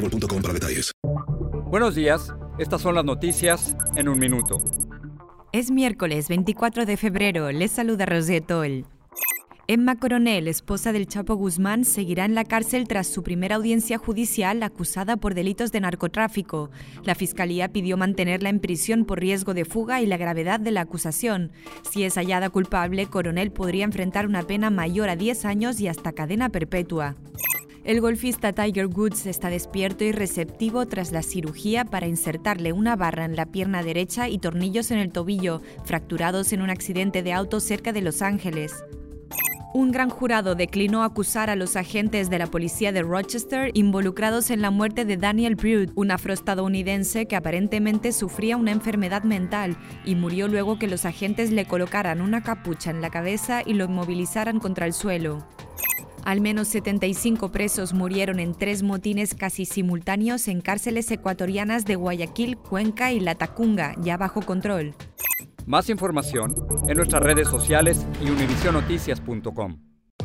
boostmobile.com para detalles. Buenos días, estas son las noticias en un minuto. Es miércoles 24 de febrero, les saluda Rosé Toll. Emma Coronel, esposa del Chapo Guzmán, seguirá en la cárcel tras su primera audiencia judicial acusada por delitos de narcotráfico. La Fiscalía pidió mantenerla en prisión por riesgo de fuga y la gravedad de la acusación. Si es hallada culpable, Coronel podría enfrentar una pena mayor a 10 años y hasta cadena perpetua. El golfista Tiger Woods está despierto y receptivo tras la cirugía para insertarle una barra en la pierna derecha y tornillos en el tobillo, fracturados en un accidente de auto cerca de Los Ángeles. Un gran jurado declinó acusar a los agentes de la policía de Rochester involucrados en la muerte de Daniel Brood, un afroestadounidense que aparentemente sufría una enfermedad mental y murió luego que los agentes le colocaran una capucha en la cabeza y lo inmovilizaran contra el suelo. Al menos 75 presos murieron en tres motines casi simultáneos en cárceles ecuatorianas de Guayaquil, Cuenca y Latacunga, ya bajo control. Más información en nuestras redes sociales y univisionoticias.com.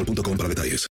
boostmobile.com para detalles.